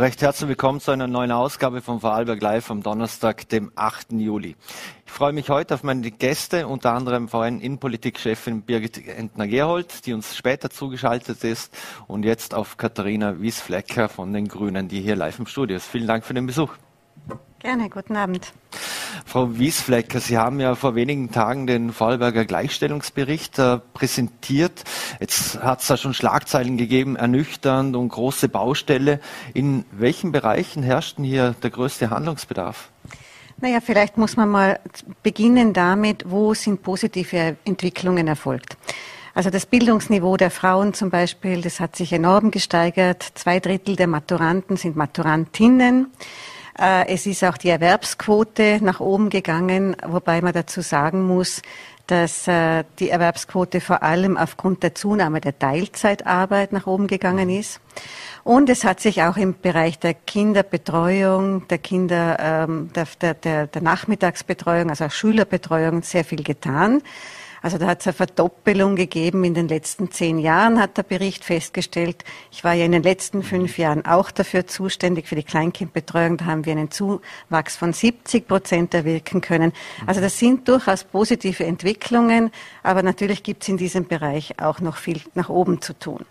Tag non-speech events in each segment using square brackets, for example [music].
Recht herzlich willkommen zu einer neuen Ausgabe von Vorarlberg Live am Donnerstag, dem 8. Juli. Ich freue mich heute auf meine Gäste, unter anderem vorhin Innenpolitikchefin Birgit Entner-Gerhold, die uns später zugeschaltet ist, und jetzt auf Katharina Wiesflecker von den Grünen, die hier live im Studio ist. Vielen Dank für den Besuch. Gerne, guten Abend. Frau Wiesflecker, Sie haben ja vor wenigen Tagen den Vorarlberger Gleichstellungsbericht äh, präsentiert. Jetzt hat es da schon Schlagzeilen gegeben, ernüchternd und große Baustelle. In welchen Bereichen herrscht denn hier der größte Handlungsbedarf? Naja, vielleicht muss man mal beginnen damit, wo sind positive Entwicklungen erfolgt. Also das Bildungsniveau der Frauen zum Beispiel, das hat sich enorm gesteigert. Zwei Drittel der Maturanten sind Maturantinnen. Äh, es ist auch die Erwerbsquote nach oben gegangen, wobei man dazu sagen muss, dass äh, die Erwerbsquote vor allem aufgrund der Zunahme der Teilzeitarbeit nach oben gegangen ist. Und es hat sich auch im Bereich der Kinderbetreuung, der Kinder, ähm, der, der, der Nachmittagsbetreuung, also auch Schülerbetreuung sehr viel getan. Also da hat es eine Verdoppelung gegeben in den letzten zehn Jahren, hat der Bericht festgestellt. Ich war ja in den letzten fünf Jahren auch dafür zuständig für die Kleinkindbetreuung. Da haben wir einen Zuwachs von 70 Prozent erwirken können. Also das sind durchaus positive Entwicklungen, aber natürlich gibt es in diesem Bereich auch noch viel nach oben zu tun.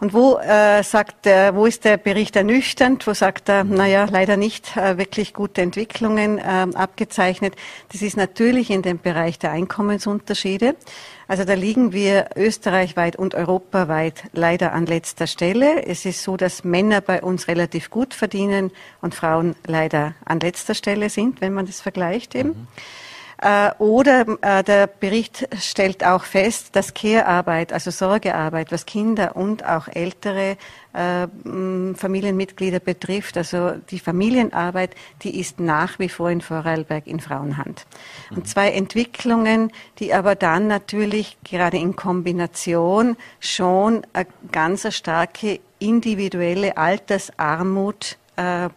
Und wo äh, sagt er, wo ist der Bericht ernüchternd? Wo sagt er, naja, leider nicht äh, wirklich gute Entwicklungen äh, abgezeichnet? Das ist natürlich in dem Bereich der Einkommensunterschiede. Also da liegen wir österreichweit und europaweit leider an letzter Stelle. Es ist so, dass Männer bei uns relativ gut verdienen und Frauen leider an letzter Stelle sind, wenn man das vergleicht eben. Mhm. Äh, oder äh, der Bericht stellt auch fest, dass Care-Arbeit, also Sorgearbeit, was Kinder und auch ältere äh, Familienmitglieder betrifft, also die Familienarbeit, die ist nach wie vor in Vorarlberg in Frauenhand. Und mhm. zwei Entwicklungen, die aber dann natürlich gerade in Kombination schon eine ganz starke individuelle Altersarmut äh,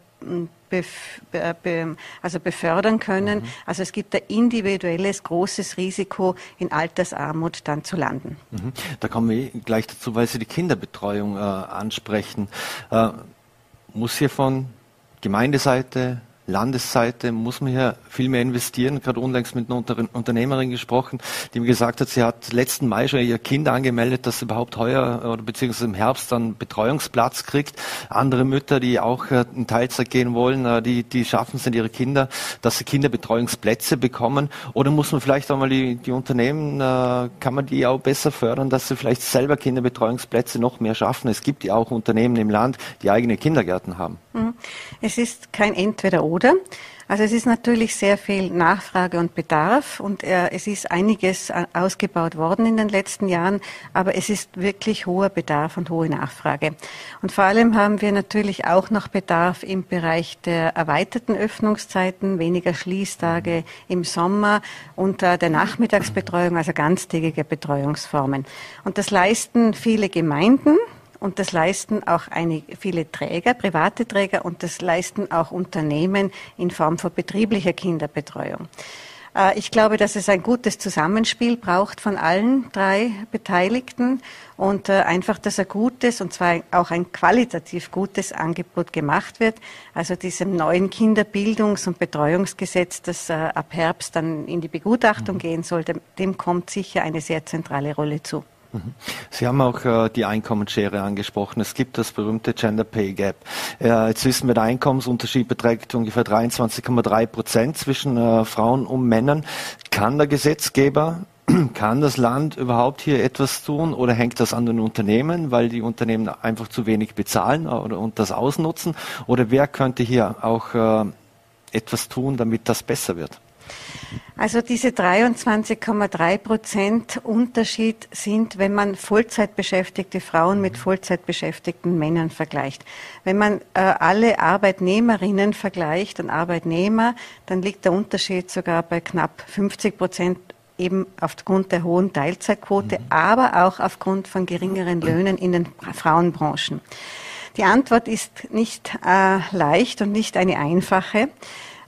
also befördern können. Mhm. Also es gibt ein individuelles großes Risiko, in Altersarmut dann zu landen. Mhm. Da kommen wir gleich dazu, weil Sie die Kinderbetreuung äh, ansprechen. Äh, muss hier von Gemeindeseite, Landesseite muss man hier viel mehr investieren. Gerade unlängst mit einer Unternehmerin gesprochen, die mir gesagt hat, sie hat letzten Mai schon ihr Kind angemeldet, dass sie überhaupt heuer oder beziehungsweise im Herbst dann Betreuungsplatz kriegt. Andere Mütter, die auch äh, in Teilzeit gehen wollen, äh, die, die schaffen es in ihre Kinder, dass sie Kinderbetreuungsplätze bekommen. Oder muss man vielleicht auch mal die, die Unternehmen, äh, kann man die auch besser fördern, dass sie vielleicht selber Kinderbetreuungsplätze noch mehr schaffen? Es gibt ja auch Unternehmen im Land, die eigene Kindergärten haben. Mhm. Es ist kein Entweder oder. Also es ist natürlich sehr viel Nachfrage und Bedarf und äh, es ist einiges ausgebaut worden in den letzten Jahren, aber es ist wirklich hoher Bedarf und hohe Nachfrage. Und vor allem haben wir natürlich auch noch Bedarf im Bereich der erweiterten Öffnungszeiten, weniger Schließtage im Sommer und äh, der Nachmittagsbetreuung, also ganztägige Betreuungsformen. Und das leisten viele Gemeinden und das leisten auch einige, viele Träger, private Träger und das leisten auch Unternehmen in Form von betrieblicher Kinderbetreuung. Äh, ich glaube, dass es ein gutes Zusammenspiel braucht von allen drei Beteiligten und äh, einfach, dass ein gutes und zwar auch ein qualitativ gutes Angebot gemacht wird. Also diesem neuen Kinderbildungs- und Betreuungsgesetz, das äh, ab Herbst dann in die Begutachtung mhm. gehen sollte, dem kommt sicher eine sehr zentrale Rolle zu. Mhm. Sie haben auch äh, die Einkommensschere angesprochen. Es gibt das berühmte Gender Pay Gap. Äh, jetzt wissen wir, der Einkommensunterschied beträgt ungefähr 23,3 Prozent zwischen äh, Frauen und Männern. Kann der Gesetzgeber [clears throat] kann das Land überhaupt hier etwas tun oder hängt das an den Unternehmen, weil die Unternehmen einfach zu wenig bezahlen oder, und das ausnutzen? Oder wer könnte hier auch äh, etwas tun, damit das besser wird? Also diese 23,3 Prozent Unterschied sind, wenn man Vollzeitbeschäftigte Frauen mit Vollzeitbeschäftigten Männern vergleicht. Wenn man äh, alle Arbeitnehmerinnen vergleicht und Arbeitnehmer, dann liegt der Unterschied sogar bei knapp 50 Prozent eben aufgrund der hohen Teilzeitquote, mhm. aber auch aufgrund von geringeren Löhnen in den Frauenbranchen. Die Antwort ist nicht äh, leicht und nicht eine einfache.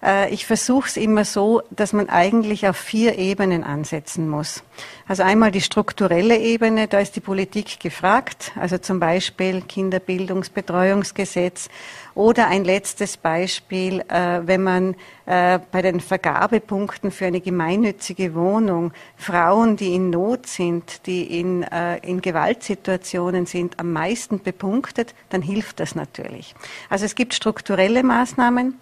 Äh, ich versuche es immer so, dass man eigentlich auf vier Ebenen ansetzen muss. Also einmal die strukturelle Ebene, da ist die Politik gefragt, also zum Beispiel Kinderbildungsbetreuungsgesetz oder ein letztes Beispiel, äh, wenn man äh, bei den Vergabepunkten für eine gemeinnützige Wohnung Frauen, die in Not sind, die in, in Gewaltsituationen sind, am meisten bepunktet, dann hilft das natürlich. Also es gibt strukturelle Maßnahmen.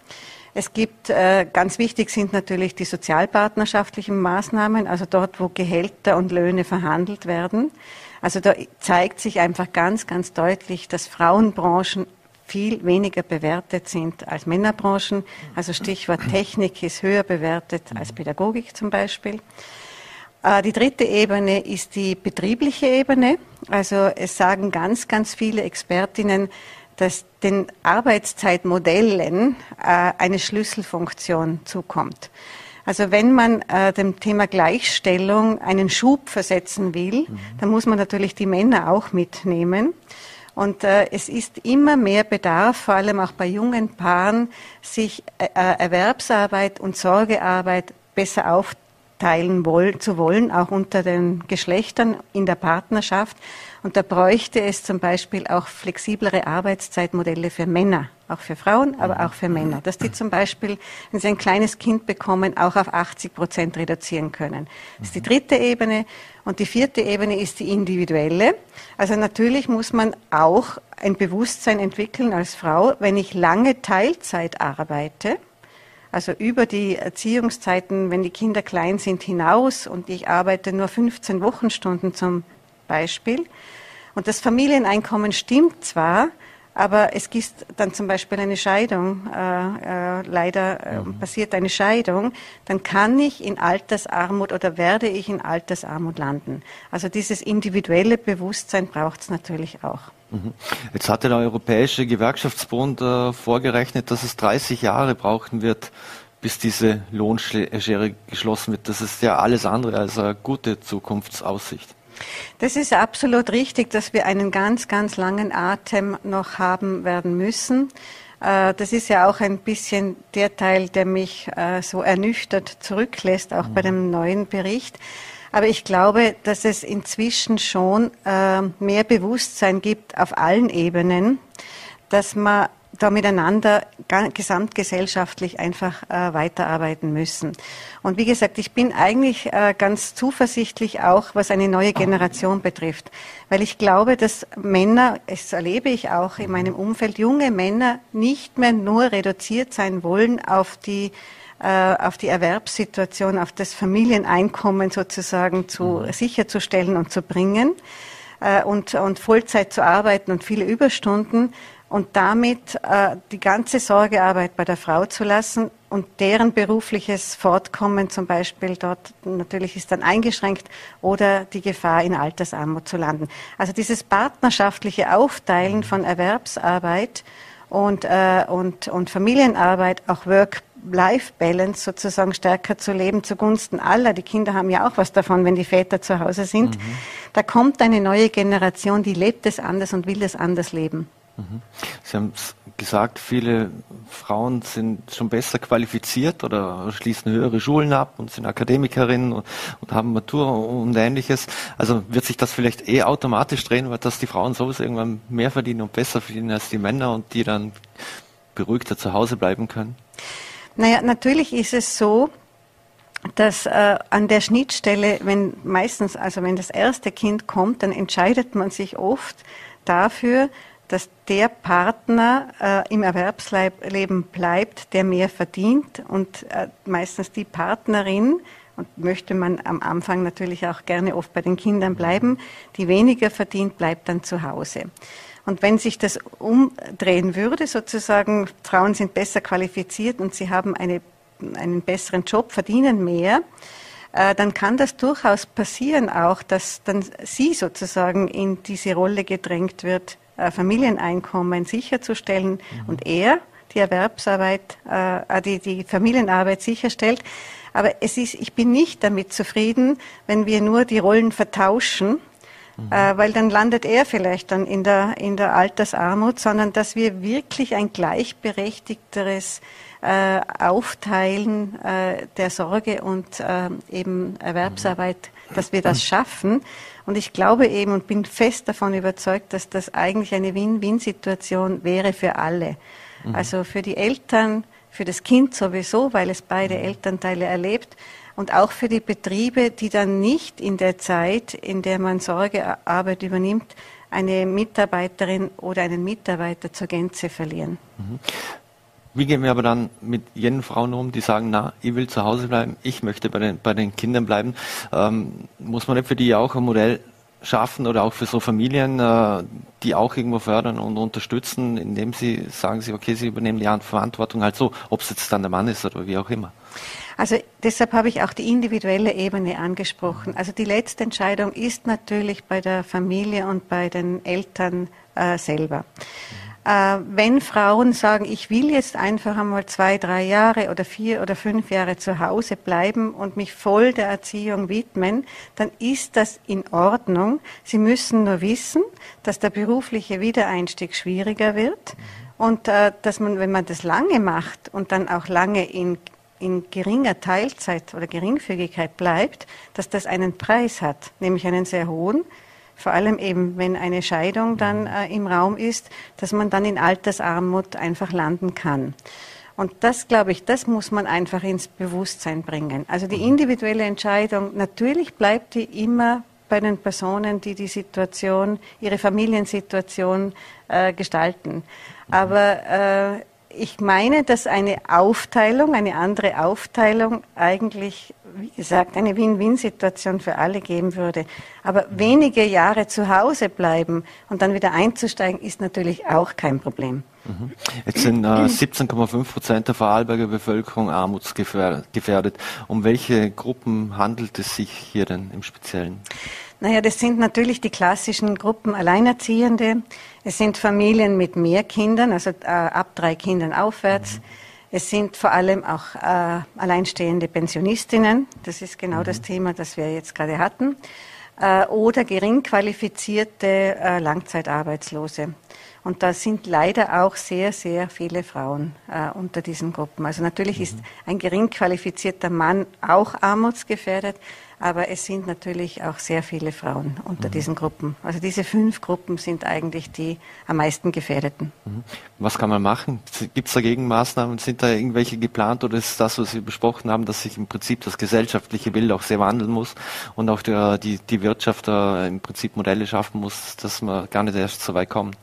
Es gibt, äh, ganz wichtig sind natürlich die sozialpartnerschaftlichen Maßnahmen, also dort, wo Gehälter und Löhne verhandelt werden. Also da zeigt sich einfach ganz, ganz deutlich, dass Frauenbranchen viel weniger bewertet sind als Männerbranchen. Also Stichwort Technik ist höher bewertet als Pädagogik zum Beispiel. Äh, die dritte Ebene ist die betriebliche Ebene. Also es sagen ganz, ganz viele Expertinnen, dass den Arbeitszeitmodellen äh, eine Schlüsselfunktion zukommt. Also wenn man äh, dem Thema Gleichstellung einen Schub versetzen will, mhm. dann muss man natürlich die Männer auch mitnehmen. Und äh, es ist immer mehr Bedarf, vor allem auch bei jungen Paaren, sich äh, äh Erwerbsarbeit und Sorgearbeit besser aufteilen woll zu wollen, auch unter den Geschlechtern in der Partnerschaft. Und da bräuchte es zum Beispiel auch flexiblere Arbeitszeitmodelle für Männer, auch für Frauen, aber auch für Männer, dass die zum Beispiel, wenn sie ein kleines Kind bekommen, auch auf 80 Prozent reduzieren können. Das ist die dritte Ebene. Und die vierte Ebene ist die individuelle. Also natürlich muss man auch ein Bewusstsein entwickeln als Frau, wenn ich lange Teilzeit arbeite, also über die Erziehungszeiten, wenn die Kinder klein sind, hinaus und ich arbeite nur 15 Wochenstunden zum Beispiel. Und das Familieneinkommen stimmt zwar, aber es gibt dann zum Beispiel eine Scheidung, äh, äh, leider äh, mhm. passiert eine Scheidung, dann kann ich in Altersarmut oder werde ich in Altersarmut landen. Also dieses individuelle Bewusstsein braucht es natürlich auch. Mhm. Jetzt hatte der Europäische Gewerkschaftsbund äh, vorgerechnet, dass es 30 Jahre brauchen wird, bis diese Lohnschere geschlossen wird. Das ist ja alles andere als eine gute Zukunftsaussicht. Das ist absolut richtig, dass wir einen ganz, ganz langen Atem noch haben werden müssen. Äh, das ist ja auch ein bisschen der Teil, der mich äh, so ernüchtert zurücklässt, auch bei dem neuen Bericht. Aber ich glaube, dass es inzwischen schon äh, mehr Bewusstsein gibt auf allen Ebenen, dass man da miteinander gesamtgesellschaftlich einfach äh, weiterarbeiten müssen. Und wie gesagt, ich bin eigentlich äh, ganz zuversichtlich auch, was eine neue Generation betrifft, weil ich glaube, dass Männer, das erlebe ich auch in meinem Umfeld, junge Männer nicht mehr nur reduziert sein wollen auf die äh, auf die Erwerbssituation, auf das Familieneinkommen sozusagen zu mhm. sicherzustellen und zu bringen äh, und, und Vollzeit zu arbeiten und viele Überstunden, und damit äh, die ganze Sorgearbeit bei der Frau zu lassen und deren berufliches Fortkommen zum Beispiel dort natürlich ist dann eingeschränkt oder die Gefahr in Altersarmut zu landen. Also dieses partnerschaftliche Aufteilen von Erwerbsarbeit und, äh, und, und Familienarbeit, auch Work-Life-Balance sozusagen stärker zu leben zugunsten aller. Die Kinder haben ja auch was davon, wenn die Väter zu Hause sind. Mhm. Da kommt eine neue Generation, die lebt es anders und will es anders leben. Mhm. Sie haben gesagt, viele Frauen sind schon besser qualifiziert oder schließen höhere Schulen ab und sind Akademikerinnen und, haben Matura und ähnliches. Also wird sich das vielleicht eh automatisch drehen, weil dass die Frauen sowieso irgendwann mehr verdienen und besser verdienen als die Männer und die dann beruhigter zu Hause bleiben können? Naja, natürlich ist es so, dass äh, an der Schnittstelle, wenn meistens, also wenn das erste Kind kommt, dann entscheidet man sich oft dafür, dass der Partner äh, im Erwerbsleben bleibt, der mehr verdient und äh, meistens die Partnerin, und möchte man am Anfang natürlich auch gerne oft bei den Kindern bleiben, die weniger verdient, bleibt dann zu Hause. Und wenn sich das umdrehen würde, sozusagen, Frauen sind besser qualifiziert und sie haben eine, einen besseren Job, verdienen mehr, äh, dann kann das durchaus passieren auch, dass dann sie sozusagen in diese Rolle gedrängt wird, Familieneinkommen sicherzustellen mhm. und er die Erwerbsarbeit, äh, die, die Familienarbeit sicherstellt. Aber es ist, ich bin nicht damit zufrieden, wenn wir nur die Rollen vertauschen, mhm. äh, weil dann landet er vielleicht dann in der, in der Altersarmut, sondern dass wir wirklich ein gleichberechtigteres äh, Aufteilen äh, der Sorge und äh, eben Erwerbsarbeit, dass wir das schaffen. Und ich glaube eben und bin fest davon überzeugt, dass das eigentlich eine Win-Win-Situation wäre für alle. Mhm. Also für die Eltern, für das Kind sowieso, weil es beide mhm. Elternteile erlebt und auch für die Betriebe, die dann nicht in der Zeit, in der man Sorgearbeit übernimmt, eine Mitarbeiterin oder einen Mitarbeiter zur Gänze verlieren. Mhm. Wie gehen wir aber dann mit jenen Frauen um, die sagen, na, ich will zu Hause bleiben, ich möchte bei den, bei den Kindern bleiben? Ähm, muss man nicht für die auch ein Modell schaffen oder auch für so Familien, äh, die auch irgendwo fördern und unterstützen, indem sie sagen, sie, okay, sie übernehmen die Verantwortung halt so, ob es jetzt dann der Mann ist oder wie auch immer. Also deshalb habe ich auch die individuelle Ebene angesprochen. Also die letzte Entscheidung ist natürlich bei der Familie und bei den Eltern äh, selber. Äh, wenn Frauen sagen, ich will jetzt einfach einmal zwei, drei Jahre oder vier oder fünf Jahre zu Hause bleiben und mich voll der Erziehung widmen, dann ist das in Ordnung. Sie müssen nur wissen, dass der berufliche Wiedereinstieg schwieriger wird und äh, dass man, wenn man das lange macht und dann auch lange in in geringer Teilzeit oder Geringfügigkeit bleibt, dass das einen Preis hat, nämlich einen sehr hohen, vor allem eben, wenn eine Scheidung dann äh, im Raum ist, dass man dann in Altersarmut einfach landen kann. Und das, glaube ich, das muss man einfach ins Bewusstsein bringen. Also die individuelle Entscheidung, natürlich bleibt die immer bei den Personen, die die Situation, ihre Familiensituation äh, gestalten. Aber äh, ich meine, dass eine Aufteilung, eine andere Aufteilung eigentlich, wie gesagt, eine Win-Win-Situation für alle geben würde. Aber wenige Jahre zu Hause bleiben und dann wieder einzusteigen, ist natürlich auch kein Problem. Mhm. Jetzt sind äh, 17,5 Prozent der Vorarlberger Bevölkerung armutsgefährdet. Um welche Gruppen handelt es sich hier denn im Speziellen? Naja, das sind natürlich die klassischen Gruppen Alleinerziehende. Es sind Familien mit mehr Kindern, also äh, ab drei Kindern aufwärts. Mhm. Es sind vor allem auch äh, alleinstehende Pensionistinnen. Das ist genau mhm. das Thema, das wir jetzt gerade hatten. Äh, oder gering qualifizierte äh, Langzeitarbeitslose. Und da sind leider auch sehr, sehr viele Frauen äh, unter diesen Gruppen. Also natürlich mhm. ist ein gering qualifizierter Mann auch armutsgefährdet, aber es sind natürlich auch sehr viele Frauen unter mhm. diesen Gruppen. Also diese fünf Gruppen sind eigentlich die am meisten gefährdeten. Mhm. Was kann man machen? Gibt es dagegen Maßnahmen? Sind da irgendwelche geplant oder ist das, was Sie besprochen haben, dass sich im Prinzip das gesellschaftliche Bild auch sehr wandeln muss und auch der, die, die Wirtschaft da im Prinzip Modelle schaffen muss, dass man gar nicht erst so weit kommt?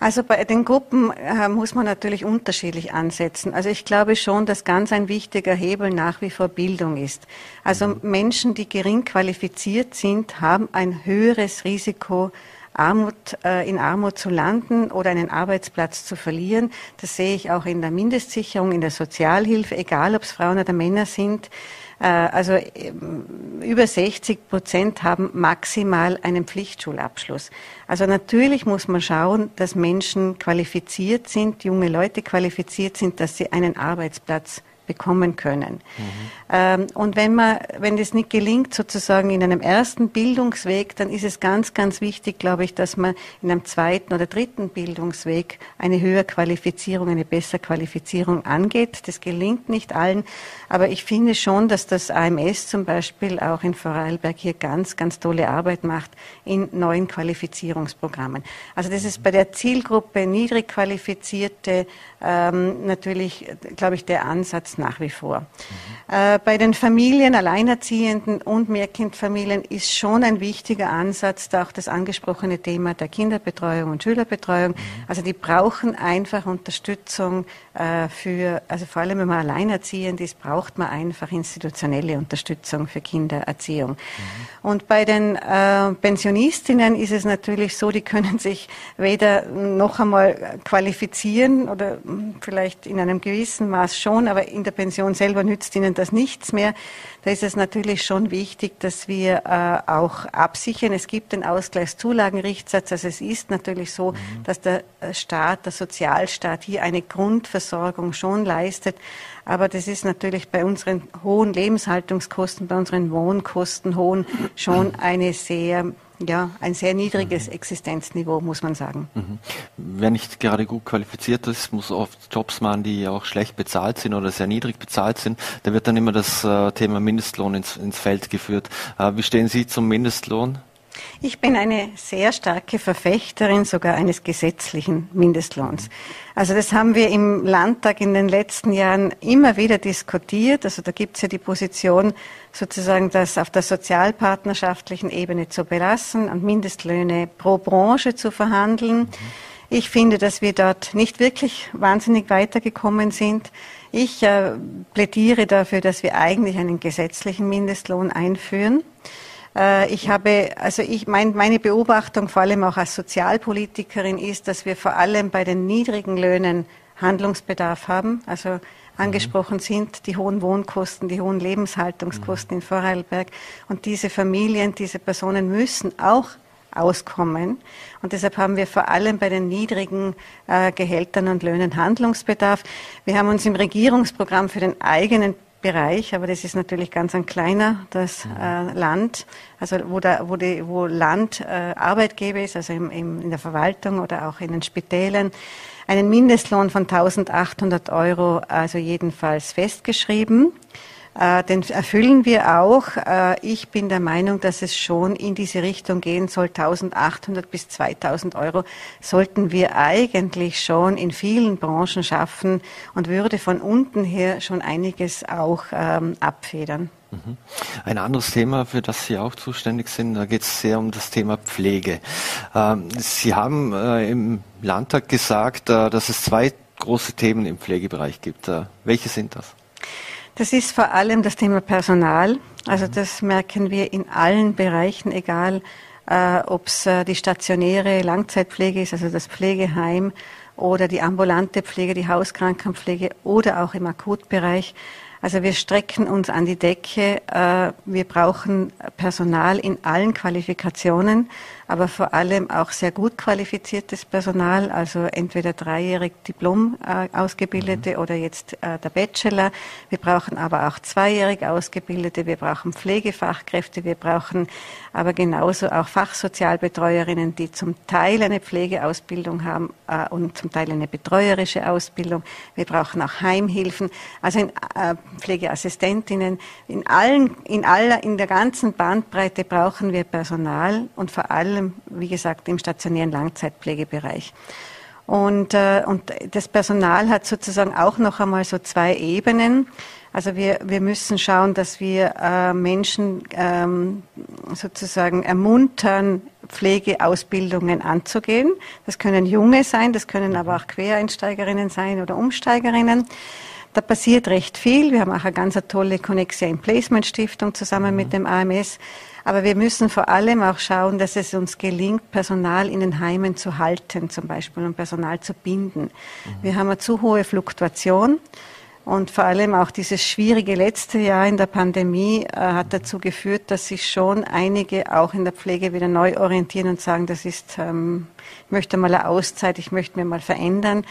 Also bei den Gruppen äh, muss man natürlich unterschiedlich ansetzen. Also ich glaube schon, dass ganz ein wichtiger Hebel nach wie vor Bildung ist. Also mhm. Menschen, die gering qualifiziert sind, haben ein höheres Risiko, Armut, äh, in Armut zu landen oder einen Arbeitsplatz zu verlieren. Das sehe ich auch in der Mindestsicherung, in der Sozialhilfe, egal ob es Frauen oder Männer sind. Äh, also ähm, über 60 Prozent haben maximal einen Pflichtschulabschluss. Also natürlich muss man schauen, dass Menschen qualifiziert sind, junge Leute qualifiziert sind, dass sie einen Arbeitsplatz bekommen können. Mhm. Und wenn man, wenn das nicht gelingt, sozusagen in einem ersten Bildungsweg, dann ist es ganz, ganz wichtig, glaube ich, dass man in einem zweiten oder dritten Bildungsweg eine höhere Qualifizierung, eine bessere Qualifizierung angeht. Das gelingt nicht allen, aber ich finde schon, dass das AMS zum Beispiel auch in Vorarlberg hier ganz, ganz tolle Arbeit macht in neuen Qualifizierungsprogrammen. Also das ist bei der Zielgruppe niedrig qualifizierte ähm, natürlich, glaube ich, der Ansatz nach wie vor. Mhm. Äh, bei den Familien, Alleinerziehenden und Mehrkindfamilien ist schon ein wichtiger Ansatz da auch das angesprochene Thema der Kinderbetreuung und Schülerbetreuung. Mhm. Also die brauchen einfach Unterstützung äh, für, also vor allem wenn man alleinerziehend ist, braucht man einfach institutionelle Unterstützung für Kindererziehung. Mhm. Und bei den äh, Pensionistinnen ist es natürlich so, die können sich weder noch einmal qualifizieren oder vielleicht in einem gewissen Maß schon, aber in der Pension selber nützt ihnen das nichts mehr. Da ist es natürlich schon wichtig, dass wir äh, auch absichern. Es gibt den Ausgleichszulagenrichtsatz. Also es ist natürlich so, mhm. dass der äh, Staat, der Sozialstaat hier eine Grundversorgung schon leistet. Aber das ist natürlich bei unseren hohen Lebenshaltungskosten, bei unseren Wohnkosten hohen schon eine sehr ja, ein sehr niedriges mhm. Existenzniveau, muss man sagen. Mhm. Wer nicht gerade gut qualifiziert ist, muss oft Jobs machen, die auch schlecht bezahlt sind oder sehr niedrig bezahlt sind. Da wird dann immer das äh, Thema Mindestlohn ins, ins Feld geführt. Äh, wie stehen Sie zum Mindestlohn? Ich bin eine sehr starke Verfechterin sogar eines gesetzlichen Mindestlohns. Also das haben wir im Landtag in den letzten Jahren immer wieder diskutiert. Also da gibt es ja die Position, sozusagen das auf der sozialpartnerschaftlichen Ebene zu belassen und Mindestlöhne pro Branche zu verhandeln. Ich finde, dass wir dort nicht wirklich wahnsinnig weitergekommen sind. Ich äh, plädiere dafür, dass wir eigentlich einen gesetzlichen Mindestlohn einführen. Äh, ich habe, also ich, mein, meine Beobachtung, vor allem auch als Sozialpolitikerin, ist, dass wir vor allem bei den niedrigen Löhnen Handlungsbedarf haben. Also angesprochen mhm. sind die hohen Wohnkosten, die hohen Lebenshaltungskosten mhm. in Vorarlberg. Und diese Familien, diese Personen müssen auch auskommen. Und deshalb haben wir vor allem bei den niedrigen äh, Gehältern und Löhnen Handlungsbedarf. Wir haben uns im Regierungsprogramm für den eigenen Bereich, aber das ist natürlich ganz ein kleiner, das mhm. äh, Land, also wo, da, wo, die, wo Land äh, Arbeitgeber ist, also im, im, in der Verwaltung oder auch in den Spitälen, einen Mindestlohn von 1800 Euro, also jedenfalls festgeschrieben. Äh, den erfüllen wir auch. Äh, ich bin der Meinung, dass es schon in diese Richtung gehen soll. 1800 bis 2000 Euro sollten wir eigentlich schon in vielen Branchen schaffen und würde von unten her schon einiges auch ähm, abfedern. Mhm. Ein anderes Thema, für das Sie auch zuständig sind, da geht es sehr um das Thema Pflege. Ähm, Sie haben äh, im Landtag gesagt, dass es zwei große Themen im Pflegebereich gibt. Welche sind das? Das ist vor allem das Thema Personal. Also das merken wir in allen Bereichen, egal äh, ob es äh, die stationäre Langzeitpflege ist, also das Pflegeheim oder die ambulante Pflege, die Hauskrankenpflege oder auch im Akutbereich. Also wir strecken uns an die Decke. Äh, wir brauchen Personal in allen Qualifikationen aber vor allem auch sehr gut qualifiziertes Personal, also entweder dreijährig Diplom äh, ausgebildete mhm. oder jetzt äh, der Bachelor. Wir brauchen aber auch zweijährig ausgebildete, wir brauchen Pflegefachkräfte, wir brauchen aber genauso auch Fachsozialbetreuerinnen, die zum Teil eine Pflegeausbildung haben äh, und zum Teil eine betreuerische Ausbildung. Wir brauchen auch Heimhilfen, also in, äh, Pflegeassistentinnen. In allen, in aller, in der ganzen Bandbreite brauchen wir Personal und vor allem allem, wie gesagt, im stationären Langzeitpflegebereich. Und, äh, und das Personal hat sozusagen auch noch einmal so zwei Ebenen. Also wir, wir müssen schauen, dass wir äh, Menschen ähm, sozusagen ermuntern, Pflegeausbildungen anzugehen. Das können Junge sein, das können aber auch Quereinsteigerinnen sein oder Umsteigerinnen. Da passiert recht viel. Wir haben auch eine ganz tolle Connexia in Placement Stiftung zusammen mhm. mit dem AMS. Aber wir müssen vor allem auch schauen, dass es uns gelingt, Personal in den Heimen zu halten, zum Beispiel, und Personal zu binden. Mhm. Wir haben eine zu hohe Fluktuation. Und vor allem auch dieses schwierige letzte Jahr in der Pandemie äh, hat dazu geführt, dass sich schon einige auch in der Pflege wieder neu orientieren und sagen, das ist, ähm, ich möchte mal eine Auszeit, ich möchte mir mal verändern.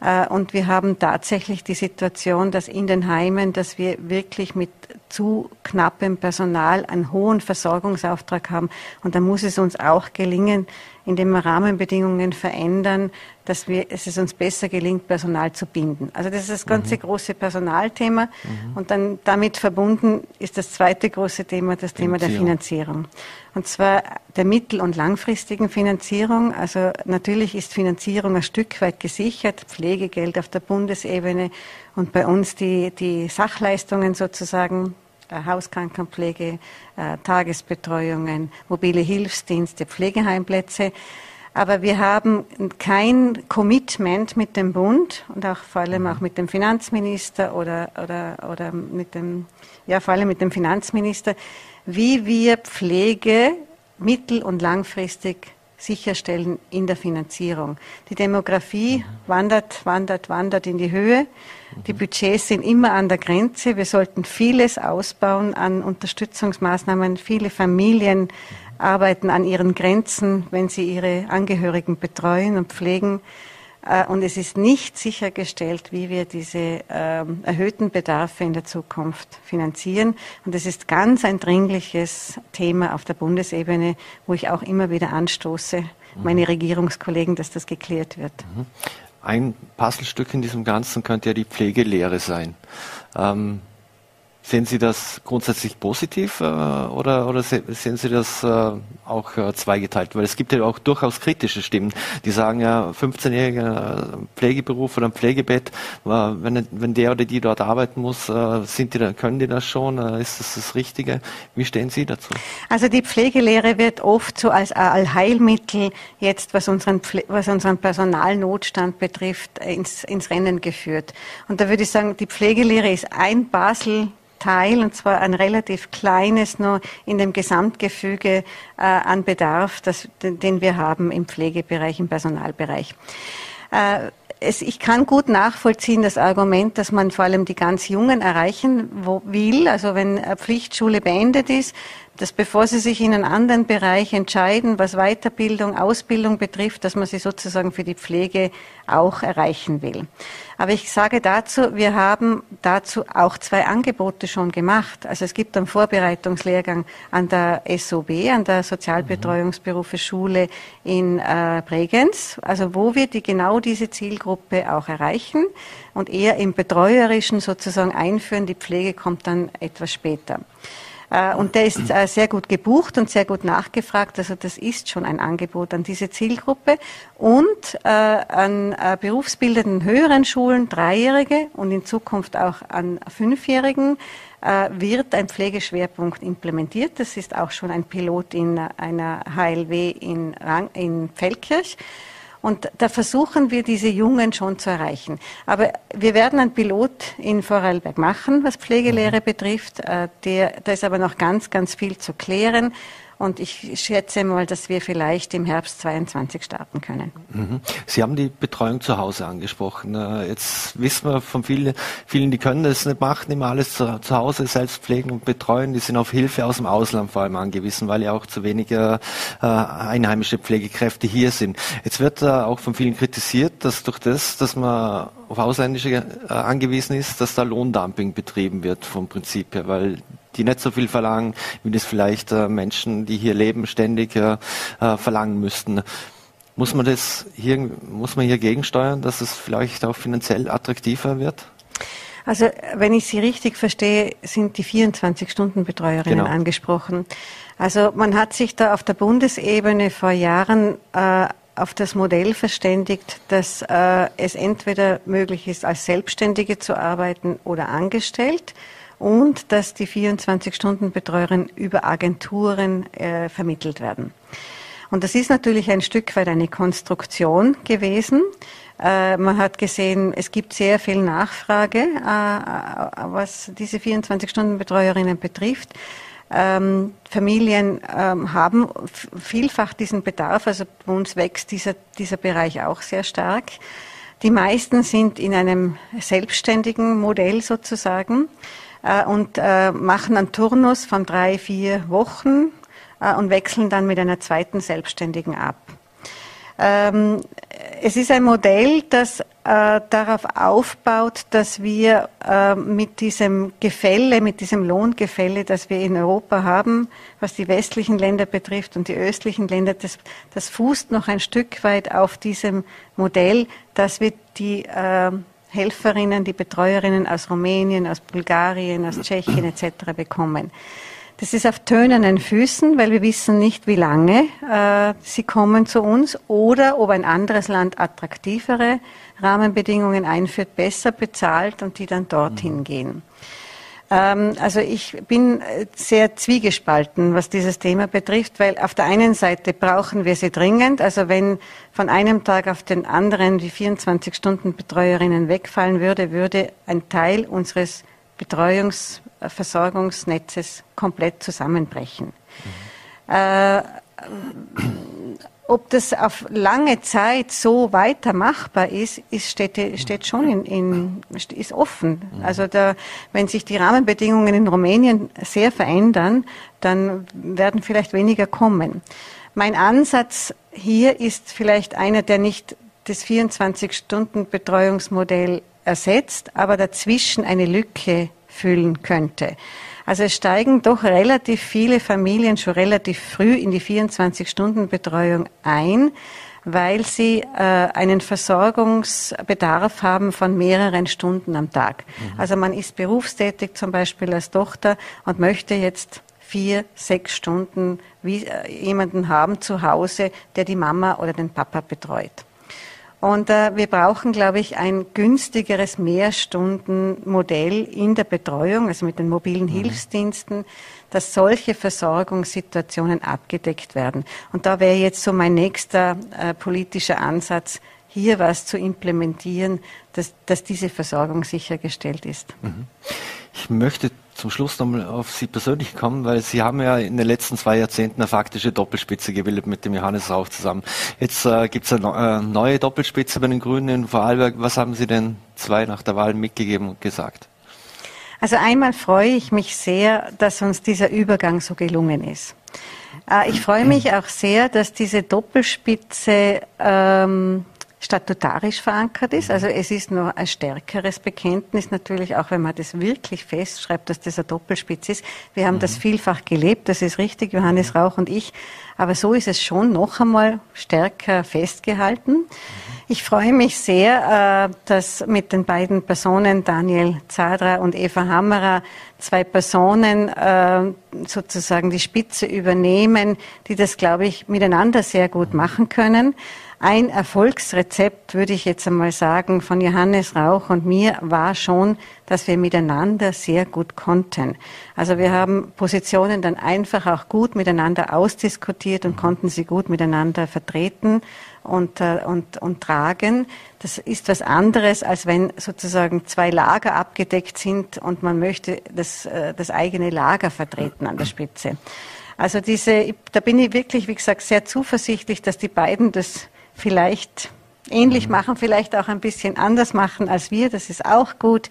Äh, und wir haben tatsächlich die Situation, dass in den Heimen, dass wir wirklich mit zu knappem Personal einen hohen Versorgungsauftrag haben. Und da muss es uns auch gelingen, indem wir Rahmenbedingungen verändern, dass wir, es uns besser gelingt, Personal zu binden. Also das ist das ganze mhm. große Personalthema. Mhm. Und dann damit verbunden ist das zweite große Thema das Thema der Finanzierung. Und zwar der mittel- und langfristigen Finanzierung. Also natürlich ist Finanzierung ein Stück weit gesichert, Pflegegeld auf der Bundesebene und bei uns die, die Sachleistungen sozusagen Hauskrankenpflege, äh, Tagesbetreuungen, mobile Hilfsdienste, Pflegeheimplätze. Aber wir haben kein Commitment mit dem Bund und auch vor allem auch mit dem Finanzminister oder, oder, oder mit dem, ja, vor allem mit dem Finanzminister, wie wir Pflege mittel- und langfristig sicherstellen in der Finanzierung. Die Demografie wandert, wandert, wandert in die Höhe. Die Budgets sind immer an der Grenze. Wir sollten vieles ausbauen an Unterstützungsmaßnahmen. Viele Familien arbeiten an ihren Grenzen, wenn sie ihre Angehörigen betreuen und pflegen. Äh, und es ist nicht sichergestellt, wie wir diese ähm, erhöhten Bedarfe in der Zukunft finanzieren. Und es ist ganz ein dringliches Thema auf der Bundesebene, wo ich auch immer wieder anstoße, meine mhm. Regierungskollegen, dass das geklärt wird. Ein Puzzlestück in diesem Ganzen könnte ja die Pflegelehre sein. Ähm, Sehen Sie das grundsätzlich positiv äh, oder, oder sehen Sie das äh, auch äh, zweigeteilt? Weil es gibt ja auch durchaus kritische Stimmen, die sagen ja, 15-jähriger Pflegeberuf oder ein Pflegebett, äh, wenn, wenn der oder die dort arbeiten muss, äh, sind die, können die das schon? Äh, ist das das Richtige? Wie stehen Sie dazu? Also die Pflegelehre wird oft so als Allheilmittel jetzt, was unseren, was unseren Personalnotstand betrifft, ins, ins Rennen geführt. Und da würde ich sagen, die Pflegelehre ist ein Basel Teil, und zwar ein relativ kleines nur in dem Gesamtgefüge äh, an Bedarf, das, den wir haben im Pflegebereich, im Personalbereich. Äh, es, ich kann gut nachvollziehen das Argument, dass man vor allem die ganz Jungen erreichen will. Also wenn Pflichtschule beendet ist, dass bevor sie sich in einen anderen Bereich entscheiden, was Weiterbildung, Ausbildung betrifft, dass man sie sozusagen für die Pflege auch erreichen will. Aber ich sage dazu, wir haben dazu auch zwei Angebote schon gemacht. Also es gibt einen Vorbereitungslehrgang an der SOB, an der Sozialbetreuungsberufe Schule in äh, Bregenz, also wo wir die genau diese Zielgruppe auch erreichen und eher im Betreuerischen sozusagen einführen. Die Pflege kommt dann etwas später. Äh, und der ist äh, sehr gut gebucht und sehr gut nachgefragt. Also das ist schon ein Angebot an diese Zielgruppe. Und äh, an berufsbildenden höheren Schulen, Dreijährige und in Zukunft auch an Fünfjährigen, wird ein Pflegeschwerpunkt implementiert. Das ist auch schon ein Pilot in einer HLW in, Rang, in Feldkirch. Und da versuchen wir, diese Jungen schon zu erreichen. Aber wir werden einen Pilot in Vorarlberg machen, was Pflegelehre mhm. betrifft. Äh, der, da ist aber noch ganz, ganz viel zu klären. Und ich schätze mal, dass wir vielleicht im Herbst 22 starten können. Mhm. Sie haben die Betreuung zu Hause angesprochen. Äh, jetzt wissen wir von vielen, vielen, die können das nicht machen, immer alles zu, zu Hause selbst pflegen und betreuen. Die sind auf Hilfe aus dem Ausland vor allem angewiesen, weil ja auch zu wenige äh, einheimische Pflegekräfte hier sind. Jetzt wird äh, auch von vielen kritisiert, dass durch das, dass man auf Ausländische äh, angewiesen ist, dass da Lohndumping betrieben wird vom Prinzip her, weil die nicht so viel verlangen, wie das vielleicht äh, Menschen, die hier leben, ständig äh, verlangen müssten. Muss man das hier, muss man hier gegensteuern, dass es vielleicht auch finanziell attraktiver wird? Also, wenn ich Sie richtig verstehe, sind die 24-Stunden-Betreuerinnen genau. angesprochen. Also, man hat sich da auf der Bundesebene vor Jahren äh, auf das Modell verständigt, dass äh, es entweder möglich ist, als Selbstständige zu arbeiten oder angestellt und dass die 24-Stunden-Betreuerinnen über Agenturen äh, vermittelt werden. Und das ist natürlich ein Stück weit eine Konstruktion gewesen. Äh, man hat gesehen, es gibt sehr viel Nachfrage, äh, äh was diese 24-Stunden-Betreuerinnen betrifft. Ähm, Familien ähm, haben vielfach diesen Bedarf, also bei uns wächst dieser, dieser Bereich auch sehr stark. Die meisten sind in einem selbstständigen Modell sozusagen äh, und äh, machen einen Turnus von drei, vier Wochen äh, und wechseln dann mit einer zweiten Selbstständigen ab. Ähm, es ist ein Modell, das äh, darauf aufbaut, dass wir äh, mit diesem Gefälle, mit diesem Lohngefälle, das wir in Europa haben, was die westlichen Länder betrifft und die östlichen Länder, das, das fußt noch ein Stück weit auf diesem Modell, dass wir die äh, Helferinnen, die Betreuerinnen aus Rumänien, aus Bulgarien, aus Tschechien etc. bekommen. Das ist auf tönenden Füßen, weil wir wissen nicht, wie lange äh, sie kommen zu uns oder ob ein anderes Land attraktivere Rahmenbedingungen einführt, besser bezahlt und die dann dorthin mhm. gehen. Ähm, also ich bin äh, sehr zwiegespalten, was dieses Thema betrifft, weil auf der einen Seite brauchen wir sie dringend. Also wenn von einem Tag auf den anderen die 24-Stunden-Betreuerinnen wegfallen würde, würde ein Teil unseres Betreuungsversorgungsnetzes komplett zusammenbrechen. Mhm. Äh, ob das auf lange Zeit so weiter machbar ist, ist steht, steht schon in, in, ist offen. Also da, wenn sich die Rahmenbedingungen in Rumänien sehr verändern, dann werden vielleicht weniger kommen. Mein Ansatz hier ist vielleicht einer, der nicht das 24-Stunden-Betreuungsmodell ersetzt, aber dazwischen eine Lücke füllen könnte. Also es steigen doch relativ viele Familien schon relativ früh in die 24-Stunden-Betreuung ein, weil sie äh, einen Versorgungsbedarf haben von mehreren Stunden am Tag. Mhm. Also man ist berufstätig zum Beispiel als Tochter und möchte jetzt vier, sechs Stunden wie, äh, jemanden haben zu Hause, der die Mama oder den Papa betreut. Und äh, wir brauchen, glaube ich, ein günstigeres Mehrstundenmodell in der Betreuung, also mit den mobilen mhm. Hilfsdiensten, dass solche Versorgungssituationen abgedeckt werden. Und da wäre jetzt so mein nächster äh, politischer Ansatz, hier was zu implementieren, dass, dass diese Versorgung sichergestellt ist. Mhm. Ich möchte zum Schluss nochmal auf Sie persönlich kommen, weil Sie haben ja in den letzten zwei Jahrzehnten eine faktische Doppelspitze gebildet mit dem Johannes Rauch zusammen. Jetzt äh, gibt es eine äh, neue Doppelspitze bei den Grünen in Vorarlberg. Was haben Sie denn zwei nach der Wahl mitgegeben und gesagt? Also einmal freue ich mich sehr, dass uns dieser Übergang so gelungen ist. Äh, ich freue mich auch sehr, dass diese Doppelspitze ähm, statutarisch verankert ist. Also es ist nur ein stärkeres Bekenntnis natürlich, auch wenn man das wirklich festschreibt, dass das ein Doppelspitz ist. Wir haben mhm. das vielfach gelebt, das ist richtig, Johannes Rauch und ich. Aber so ist es schon noch einmal stärker festgehalten. Mhm. Ich freue mich sehr, äh, dass mit den beiden Personen, Daniel Zadra und Eva Hammerer, zwei Personen äh, sozusagen die Spitze übernehmen, die das, glaube ich, miteinander sehr gut machen können. Ein Erfolgsrezept, würde ich jetzt einmal sagen, von Johannes Rauch und mir war schon, dass wir miteinander sehr gut konnten. Also wir haben Positionen dann einfach auch gut miteinander ausdiskutiert und konnten sie gut miteinander vertreten und, äh, und, und tragen. Das ist was anderes, als wenn sozusagen zwei Lager abgedeckt sind und man möchte das, äh, das eigene Lager vertreten an der Spitze. Also diese, da bin ich wirklich, wie gesagt, sehr zuversichtlich, dass die beiden das vielleicht ähnlich mhm. machen, vielleicht auch ein bisschen anders machen als wir. Das ist auch gut.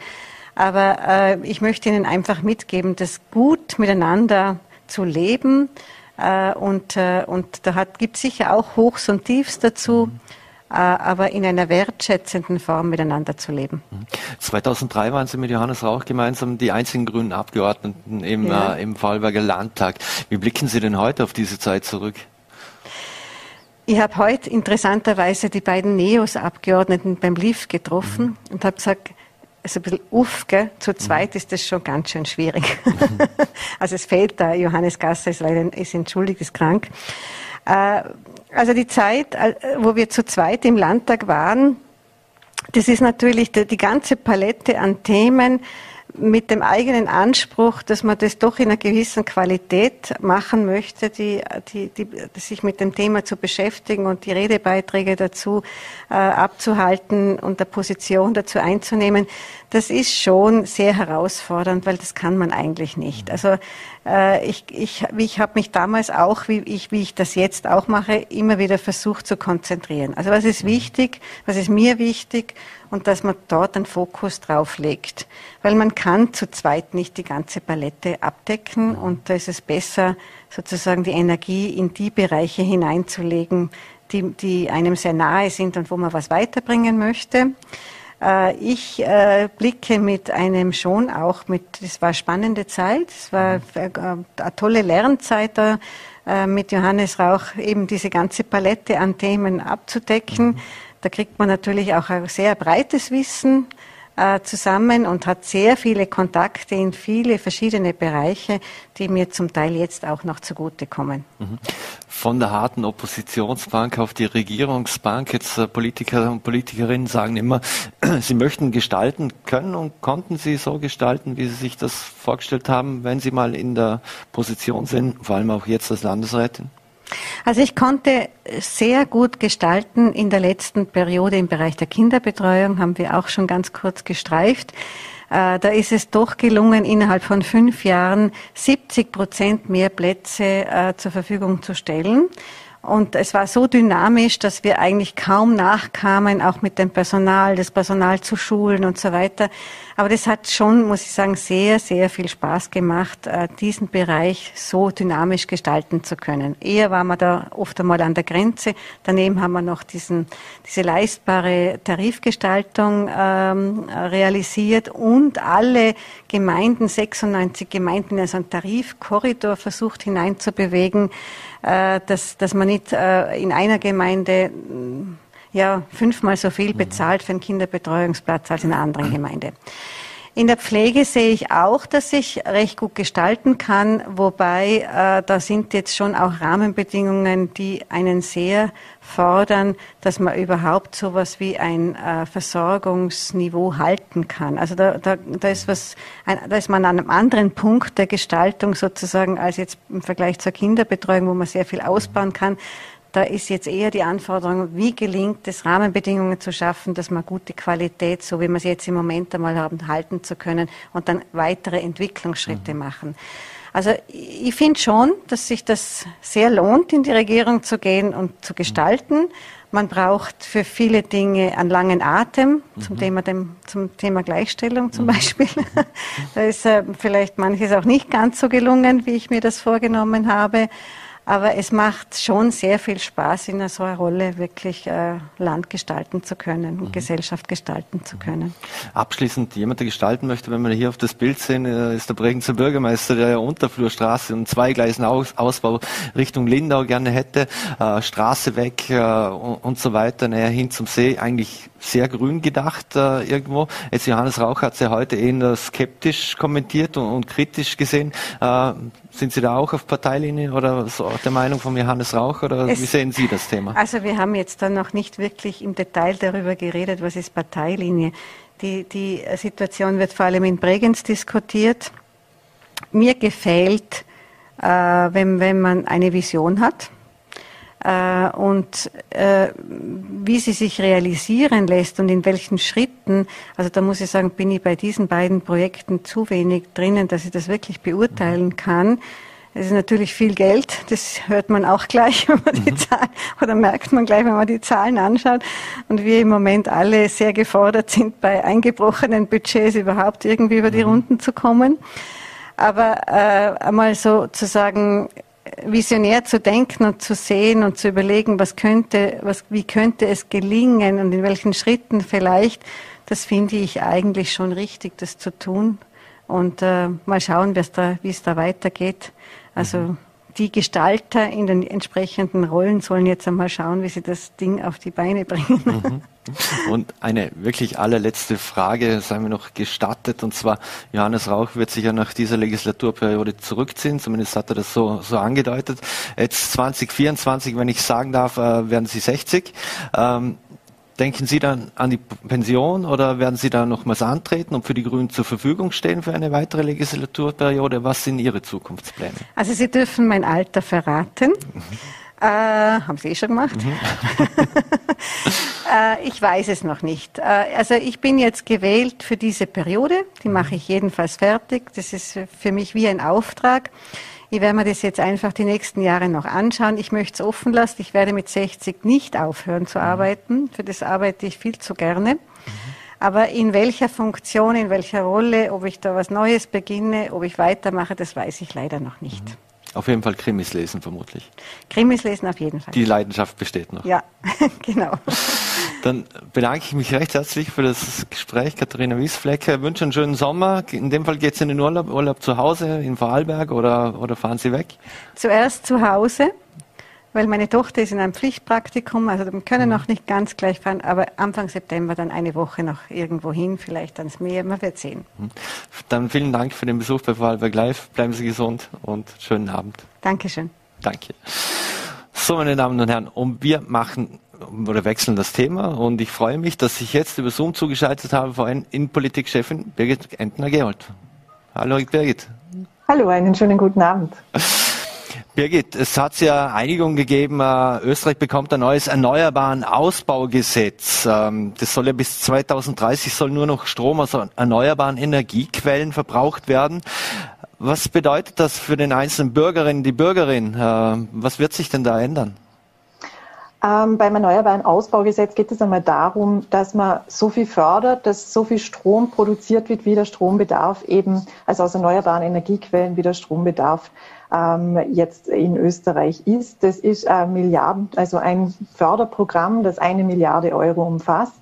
Aber äh, ich möchte Ihnen einfach mitgeben, das gut miteinander zu leben. Äh, und, äh, und da gibt es sicher auch Hochs und Tiefs dazu. Mhm. Äh, aber in einer wertschätzenden Form miteinander zu leben. 2003 mhm. waren Sie mit Johannes Rauch gemeinsam die einzigen grünen Abgeordneten im, ja. äh, im Vorarlberger Landtag. Wie blicken Sie denn heute auf diese Zeit zurück? Ich habe heute interessanterweise die beiden NEOS-Abgeordneten beim LIF getroffen mhm. und habe gesagt, also ein bisschen uff, gell? zu mhm. zweit ist das schon ganz schön schwierig. Mhm. [laughs] also es fehlt da, Johannes Gasser ist leider ist entschuldigt, ist krank. Äh, also die Zeit, äh, wo wir zu zweit im Landtag waren, das ist natürlich die, die ganze Palette an Themen, mit dem eigenen Anspruch, dass man das doch in einer gewissen Qualität machen möchte, die, die, die, sich mit dem Thema zu beschäftigen und die Redebeiträge dazu äh, abzuhalten und der Position dazu einzunehmen, das ist schon sehr herausfordernd, weil das kann man eigentlich nicht. Also äh, ich, ich, ich habe mich damals auch, wie ich, wie ich das jetzt auch mache, immer wieder versucht zu konzentrieren. Also was ist wichtig, was ist mir wichtig und dass man dort einen Fokus drauf legt. Weil man kann zu zweit nicht die ganze Palette abdecken und da ist es besser, sozusagen die Energie in die Bereiche hineinzulegen, die, die einem sehr nahe sind und wo man was weiterbringen möchte. Äh, ich äh, blicke mit einem schon auch mit, das war spannende Zeit, es war äh, eine tolle Lernzeit da mit Johannes Rauch eben diese ganze Palette an Themen abzudecken. Mhm. Da kriegt man natürlich auch ein sehr breites Wissen äh, zusammen und hat sehr viele Kontakte in viele verschiedene Bereiche, die mir zum Teil jetzt auch noch zugutekommen. Mhm. Von der harten Oppositionsbank auf die Regierungsbank. Jetzt äh, Politiker und Politikerinnen sagen immer, [clears throat] sie möchten gestalten können und konnten sie so gestalten, wie sie sich das vorgestellt haben, wenn sie mal in der Position sind, vor allem auch jetzt als Landesrätin? Also ich konnte sehr gut gestalten in der letzten Periode im Bereich der Kinderbetreuung, haben wir auch schon ganz kurz gestreift. Äh, da ist es doch gelungen, innerhalb von fünf Jahren 70 Prozent mehr Plätze äh, zur Verfügung zu stellen. Und es war so dynamisch, dass wir eigentlich kaum nachkamen, auch mit dem Personal, das Personal zu schulen und so weiter. Aber das hat schon, muss ich sagen, sehr, sehr viel Spaß gemacht, äh, diesen Bereich so dynamisch gestalten zu können. Eher war man da oft einmal an der Grenze. Daneben haben wir noch diesen, diese leistbare Tarifgestaltung ähm, realisiert und alle Gemeinden, 96 Gemeinden, also einen Tarifkorridor versucht hineinzubewegen, äh, dass, dass man nicht äh, in einer Gemeinde mm, ja, fünfmal so viel bezahlt für einen Kinderbetreuungsplatz als in einer anderen Gemeinde. In der Pflege sehe ich auch, dass ich recht gut gestalten kann, wobei äh, da sind jetzt schon auch Rahmenbedingungen, die einen sehr fordern, dass man überhaupt so etwas wie ein äh, Versorgungsniveau halten kann. Also da, da, da ist was, ein, da ist man an einem anderen Punkt der Gestaltung sozusagen als jetzt im Vergleich zur Kinderbetreuung, wo man sehr viel ausbauen kann. Da ist jetzt eher die Anforderung, wie gelingt es, Rahmenbedingungen zu schaffen, dass man gute Qualität, so wie wir es jetzt im Moment einmal haben, halten zu können und dann weitere Entwicklungsschritte mhm. machen. Also ich finde schon, dass sich das sehr lohnt, in die Regierung zu gehen und zu gestalten. Man braucht für viele Dinge einen langen Atem, zum, mhm. Thema, dem, zum Thema Gleichstellung zum mhm. Beispiel. [laughs] da ist äh, vielleicht manches auch nicht ganz so gelungen, wie ich mir das vorgenommen habe. Aber es macht schon sehr viel Spaß, in so einer Rolle wirklich äh, Land gestalten zu können und mhm. Gesellschaft gestalten zu können. Abschließend, jemand, der gestalten möchte, wenn wir hier auf das Bild sehen, äh, ist der Bregenzer Bürgermeister, der ja Unterflurstraße und zwei Gleisen Aus Ausbau Richtung Lindau gerne hätte, äh, Straße weg und, und, so weiter, näher hin zum See, eigentlich sehr grün gedacht äh, irgendwo. Jetzt Johannes Rauch hat es ja heute eher skeptisch kommentiert und, und kritisch gesehen. Äh, sind Sie da auch auf Parteilinie oder so der Meinung von Johannes Rauch oder es, wie sehen Sie das Thema? Also wir haben jetzt dann noch nicht wirklich im Detail darüber geredet, was ist Parteilinie. Die, die Situation wird vor allem in Bregenz diskutiert. Mir gefällt, äh, wenn, wenn man eine Vision hat und äh, wie sie sich realisieren lässt und in welchen Schritten, also da muss ich sagen, bin ich bei diesen beiden Projekten zu wenig drinnen, dass ich das wirklich beurteilen kann. Es ist natürlich viel Geld, das hört man auch gleich, [laughs] wenn man die mhm. Zahlen, oder merkt man gleich, wenn man die Zahlen anschaut. Und wir im Moment alle sehr gefordert sind, bei eingebrochenen Budgets überhaupt irgendwie über die mhm. Runden zu kommen. Aber äh, einmal so zu sagen, visionär zu denken und zu sehen und zu überlegen, was könnte, was, wie könnte es gelingen und in welchen Schritten vielleicht, das finde ich eigentlich schon richtig, das zu tun. Und äh, mal schauen, wie es da weitergeht. Also mhm die Gestalter in den entsprechenden Rollen sollen jetzt einmal schauen, wie sie das Ding auf die Beine [laughs] bringen. Mhm. Und eine wirklich allerletzte Frage sei mir noch gestattet, und zwar Johannes Rauch wird sich ja nach dieser Legislaturperiode zurückziehen, zumindest hat er das so, so angedeutet. Jetzt 2024, wenn ich sagen darf, äh, werden Sie 60. Ähm, Denken Sie dann an die Pension oder werden Sie da nochmals antreten und für die Grünen zur Verfügung stehen für eine weitere Legislaturperiode? Was sind Ihre Zukunftspläne? Also Sie dürfen mein Alter verraten. Mhm. Äh, haben Sie eh schon gemacht? Mhm. [laughs] äh, ich weiß es noch nicht. Äh, also ich bin jetzt gewählt für diese Periode. Die mache ich jedenfalls fertig. Das ist für mich wie ein Auftrag. Ich werde mir das jetzt einfach die nächsten Jahre noch anschauen. Ich möchte es offen lassen. Ich werde mit 60 nicht aufhören zu mhm. arbeiten. Für das arbeite ich viel zu gerne. Mhm. Aber in welcher Funktion, in welcher Rolle, ob ich da was Neues beginne, ob ich weitermache, das weiß ich leider noch nicht. Mhm. Auf jeden Fall Krimis lesen vermutlich. Krimis lesen auf jeden Fall. Die Leidenschaft besteht noch. Ja, [laughs] genau. Dann bedanke ich mich recht herzlich für das Gespräch, Katharina Wiesflecker. Wünsche einen schönen Sommer. In dem Fall geht es in den Urlaub, Urlaub zu Hause in Vorarlberg oder, oder fahren Sie weg? Zuerst zu Hause weil meine Tochter ist in einem Pflichtpraktikum, also wir können mhm. noch nicht ganz gleich fahren, aber Anfang September dann eine Woche noch irgendwo hin, vielleicht ans Meer, man wird sehen. Mhm. Dann vielen Dank für den Besuch bei Vorarlberg Live, bleiben Sie gesund und schönen Abend. Dankeschön. Danke. So, meine Damen und Herren, und wir machen oder wechseln das Thema und ich freue mich, dass ich jetzt über Zoom zugeschaltet habe vor allem Innenpolitikchefin Birgit Entner-Gerold. Hallo Birgit. Hallo, einen schönen guten Abend. [laughs] Birgit, es hat ja Einigung gegeben, äh, Österreich bekommt ein neues Erneuerbaren Ausbaugesetz. Ähm, das soll ja bis 2030 soll nur noch Strom aus erneuerbaren Energiequellen verbraucht werden. Was bedeutet das für den einzelnen Bürgerinnen, die Bürgerin? Äh, was wird sich denn da ändern? Ähm, beim Erneuerbaren Ausbaugesetz geht es einmal darum, dass man so viel fördert, dass so viel Strom produziert wird, wie der Strombedarf eben, also aus erneuerbaren Energiequellen, wie der Strombedarf ähm, jetzt in Österreich ist. Das ist ein Milliarden, also ein Förderprogramm, das eine Milliarde Euro umfasst.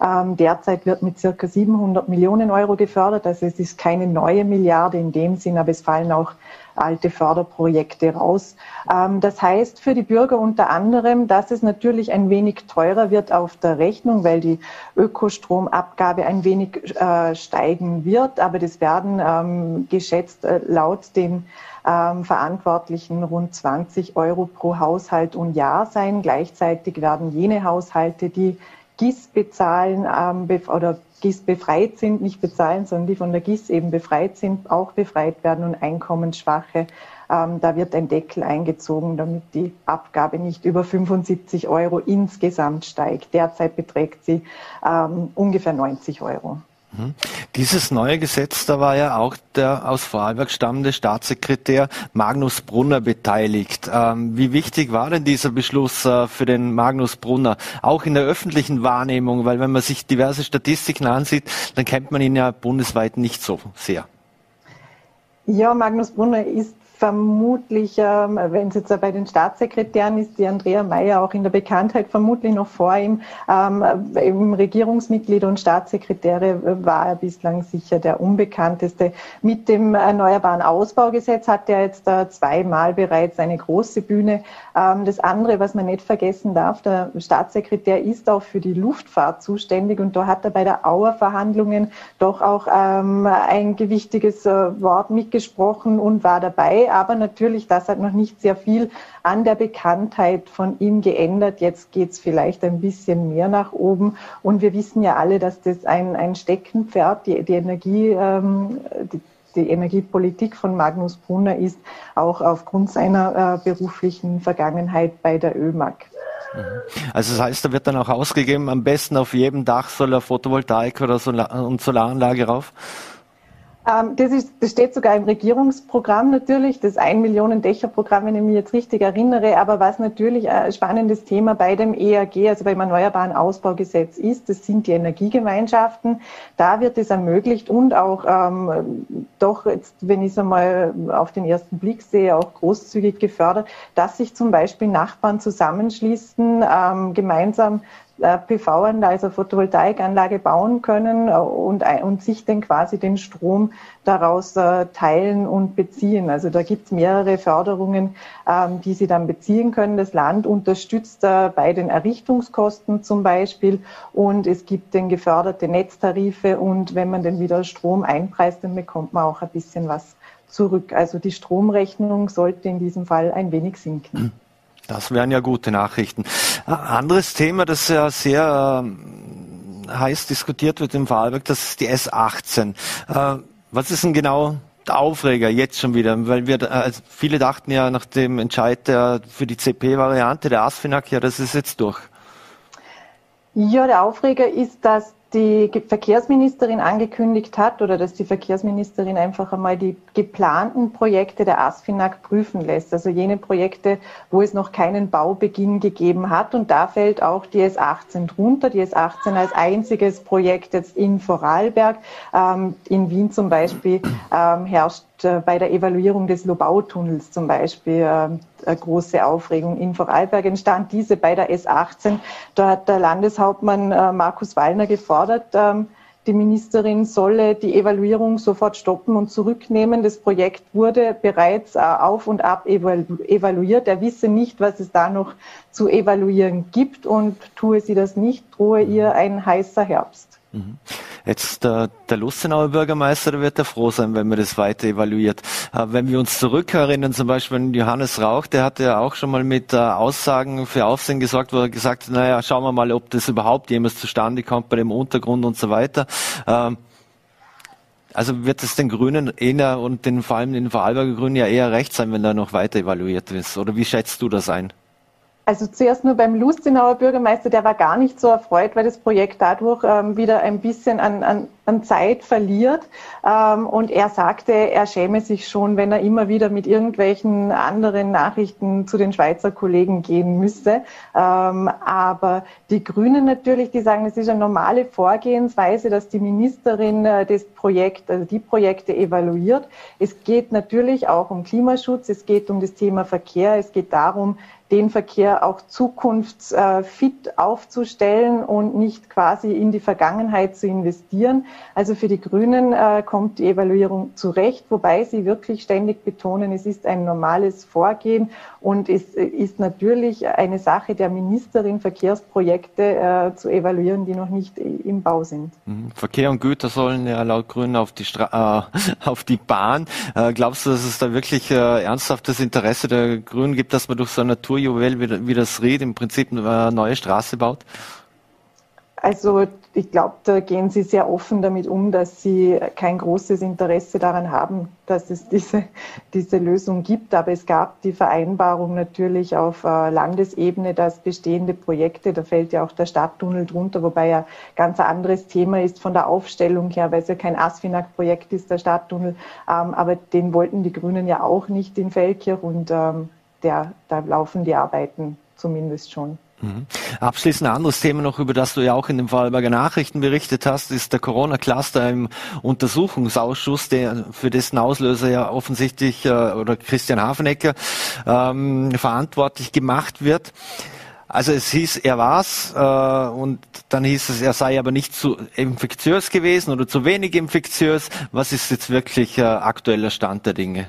Ähm, derzeit wird mit circa 700 Millionen Euro gefördert. Also es ist keine neue Milliarde in dem Sinn, aber es fallen auch alte Förderprojekte raus. Ähm, das heißt für die Bürger unter anderem, dass es natürlich ein wenig teurer wird auf der Rechnung, weil die Ökostromabgabe ein wenig äh, steigen wird. Aber das werden ähm, geschätzt äh, laut den ähm, Verantwortlichen rund 20 Euro pro Haushalt und Jahr sein. Gleichzeitig werden jene Haushalte, die GIS bezahlen ähm, oder GIS befreit sind, nicht bezahlen, sondern die von der GIS eben befreit sind, auch befreit werden und Einkommensschwache. Ähm, da wird ein Deckel eingezogen, damit die Abgabe nicht über 75 Euro insgesamt steigt. Derzeit beträgt sie ähm, ungefähr 90 Euro. Mhm. Dieses neue Gesetz, da war ja auch der aus Vorarlberg stammende Staatssekretär Magnus Brunner beteiligt. Ähm, wie wichtig war denn dieser Beschluss äh, für den Magnus Brunner, auch in der öffentlichen Wahrnehmung? Weil wenn man sich diverse Statistiken ansieht, dann kennt man ihn ja bundesweit nicht so sehr. Ja, Magnus Brunner ist vermutlich, ähm, wenn es jetzt bei den Staatssekretären ist, die Andrea Mayer auch in der Bekanntheit vermutlich noch vor ihm, ähm, im Regierungsmitglied und Staatssekretäre war er bislang sicher der unbekannteste. Mit dem Erneuerbaren Ausbaugesetz hat er jetzt äh, zweimal bereits eine große Bühne. Ähm, das andere, was man nicht vergessen darf, der Staatssekretär ist auch für die Luftfahrt zuständig und da hat er bei der Auer-Verhandlungen doch auch ähm, ein gewichtiges äh, Wort mitgesprochen und war dabei aber natürlich, das hat noch nicht sehr viel an der Bekanntheit von ihm geändert. Jetzt geht es vielleicht ein bisschen mehr nach oben. Und wir wissen ja alle, dass das ein, ein Steckenpferd, die, die Energie, ähm, die, die Energiepolitik von Magnus Brunner ist, auch aufgrund seiner äh, beruflichen Vergangenheit bei der ÖMAG. Mhm. Also das heißt, da wird dann auch ausgegeben, am besten auf jedem Dach soll eine Photovoltaik oder Solar und Solaranlage rauf? Ähm, das, ist, das steht sogar im Regierungsprogramm natürlich, das ein Millionen Dächer Programm, wenn ich mich jetzt richtig erinnere. Aber was natürlich ein spannendes Thema bei dem EAG, also beim Erneuerbaren Ausbaugesetz ist, das sind die Energiegemeinschaften. Da wird es ermöglicht und auch ähm, doch jetzt, wenn ich es einmal auf den ersten Blick sehe, auch großzügig gefördert, dass sich zum Beispiel Nachbarn zusammenschließen, ähm, gemeinsam PV-Anlage, also Photovoltaikanlage bauen können äh, und, und sich dann quasi den Strom daraus äh, teilen und beziehen. Also da gibt es mehrere Förderungen, ähm, die sie dann beziehen können. Das Land unterstützt bei den Errichtungskosten zum Beispiel und es gibt den geförderte Netztarife und wenn man dann wieder Strom einpreist, dann bekommt man auch ein bisschen was zurück. Also die Stromrechnung sollte in diesem Fall ein wenig sinken. Das wären ja gute Nachrichten. Ein anderes Thema, das ja sehr äh, heiß diskutiert wird im Vorarlberg, das ist die S18. Äh, was ist denn genau der Aufreger jetzt schon wieder? Weil wir, äh, viele dachten ja nach dem Entscheid der, für die CP-Variante der ASFINAG, ja, das ist jetzt durch. Ja, der Aufreger ist, dass die Verkehrsministerin angekündigt hat oder dass die Verkehrsministerin einfach einmal die geplanten Projekte der ASFINAG prüfen lässt. Also jene Projekte, wo es noch keinen Baubeginn gegeben hat. Und da fällt auch die S18 drunter. Die S18 als einziges Projekt jetzt in Vorarlberg. Ähm, in Wien zum Beispiel ähm, herrscht äh, bei der Evaluierung des Lobautunnels zum Beispiel äh, große Aufregung in Vorarlberg entstand. Diese bei der S18. Da hat der Landeshauptmann äh, Markus Wallner gefordert, ähm, die Ministerin solle die Evaluierung sofort stoppen und zurücknehmen. Das Projekt wurde bereits auf und ab evaluiert. Er wisse nicht, was es da noch zu evaluieren gibt und tue sie das nicht, drohe ihr ein heißer Herbst. Mhm. Jetzt der, der Lustenauer Bürgermeister, der wird ja froh sein, wenn man das weiter evaluiert. Äh, wenn wir uns zurückerinnern, zum Beispiel an Johannes Rauch, der hatte ja auch schon mal mit äh, Aussagen für Aufsehen gesorgt, wo er gesagt hat, naja, schauen wir mal, ob das überhaupt jemals zustande kommt bei dem Untergrund und so weiter. Ähm, also wird es den Grünen eher und den, vor allem den Vorarlberger Grünen ja eher recht sein, wenn da noch weiter evaluiert ist? Oder wie schätzt du das ein? Also zuerst nur beim Lustenauer Bürgermeister, der war gar nicht so erfreut, weil das Projekt dadurch ähm, wieder ein bisschen an, an, an Zeit verliert. Ähm, und er sagte, er schäme sich schon, wenn er immer wieder mit irgendwelchen anderen Nachrichten zu den Schweizer Kollegen gehen müsse. Ähm, aber die Grünen natürlich, die sagen, es ist eine normale Vorgehensweise, dass die Ministerin äh, das Projekt, also die Projekte evaluiert. Es geht natürlich auch um Klimaschutz, es geht um das Thema Verkehr, es geht darum, den Verkehr auch zukunftsfit aufzustellen und nicht quasi in die Vergangenheit zu investieren. Also für die Grünen äh, kommt die Evaluierung zurecht, wobei sie wirklich ständig betonen, es ist ein normales Vorgehen und es ist natürlich eine Sache der Ministerin, Verkehrsprojekte äh, zu evaluieren, die noch nicht im Bau sind. Mhm. Verkehr und Güter sollen ja laut Grünen auf die, Stra äh, [laughs] auf die Bahn. Äh, glaubst du, dass es da wirklich äh, ernsthaftes Interesse der Grünen gibt, dass man durch so ein Naturjuwel wie, wie das Ried im Prinzip eine neue Straße baut? Also ich glaube, da gehen Sie sehr offen damit um, dass Sie kein großes Interesse daran haben, dass es diese, diese Lösung gibt. Aber es gab die Vereinbarung natürlich auf äh, Landesebene, dass bestehende Projekte, da fällt ja auch der Stadttunnel drunter, wobei ja ganz ein anderes Thema ist von der Aufstellung her, weil es ja kein Asfinag-Projekt ist, der Stadttunnel. Ähm, aber den wollten die Grünen ja auch nicht in Feldkirch und ähm, der, da laufen die Arbeiten zumindest schon. Mhm. Abschließend ein anderes Thema noch, über das du ja auch in dem bei Nachrichten berichtet hast, ist der Corona-Cluster im Untersuchungsausschuss, der für dessen Auslöser ja offensichtlich äh, oder Christian Hafenecker ähm, verantwortlich gemacht wird. Also es hieß, er war's äh, und dann hieß es, er sei aber nicht zu infektiös gewesen oder zu wenig infektiös. Was ist jetzt wirklich äh, aktueller Stand der Dinge?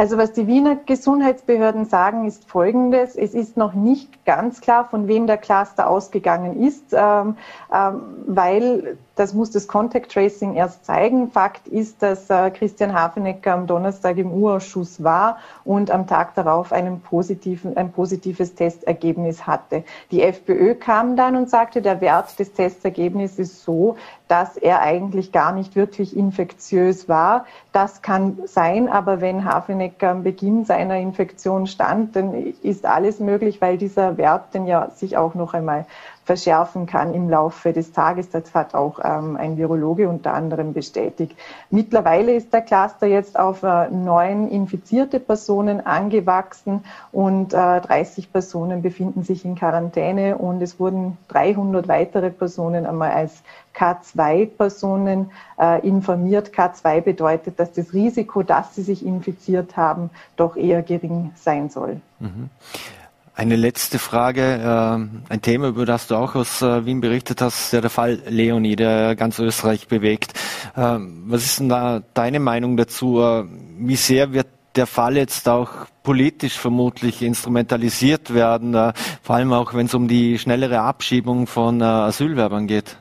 Also was die Wiener Gesundheitsbehörden sagen, ist Folgendes. Es ist noch nicht ganz klar, von wem der Cluster ausgegangen ist, ähm, ähm, weil das muss das Contact Tracing erst zeigen. Fakt ist, dass äh, Christian Hafenecker am Donnerstag im U-Ausschuss war und am Tag darauf einen positiven, ein positives Testergebnis hatte. Die FPÖ kam dann und sagte, der Wert des Testergebnisses ist so, dass er eigentlich gar nicht wirklich infektiös war. Das kann sein, aber wenn Hafenecker am Beginn seiner Infektion stand, dann ist alles möglich, weil dieser Wert dann ja sich auch noch einmal verschärfen kann im Laufe des Tages. Das hat auch ähm, ein Virologe unter anderem bestätigt. Mittlerweile ist der Cluster jetzt auf äh, neun infizierte Personen angewachsen und äh, 30 Personen befinden sich in Quarantäne und es wurden 300 weitere Personen einmal als K2-Personen äh, informiert. K2 bedeutet, dass das Risiko, dass sie sich infiziert haben, doch eher gering sein soll. Mhm. Eine letzte Frage, äh, ein Thema, über das du auch aus äh, Wien berichtet hast, ja der Fall Leonie, der ganz Österreich bewegt. Äh, was ist denn da deine Meinung dazu? Äh, wie sehr wird der Fall jetzt auch politisch vermutlich instrumentalisiert werden, vor allem auch wenn es um die schnellere Abschiebung von Asylwerbern geht?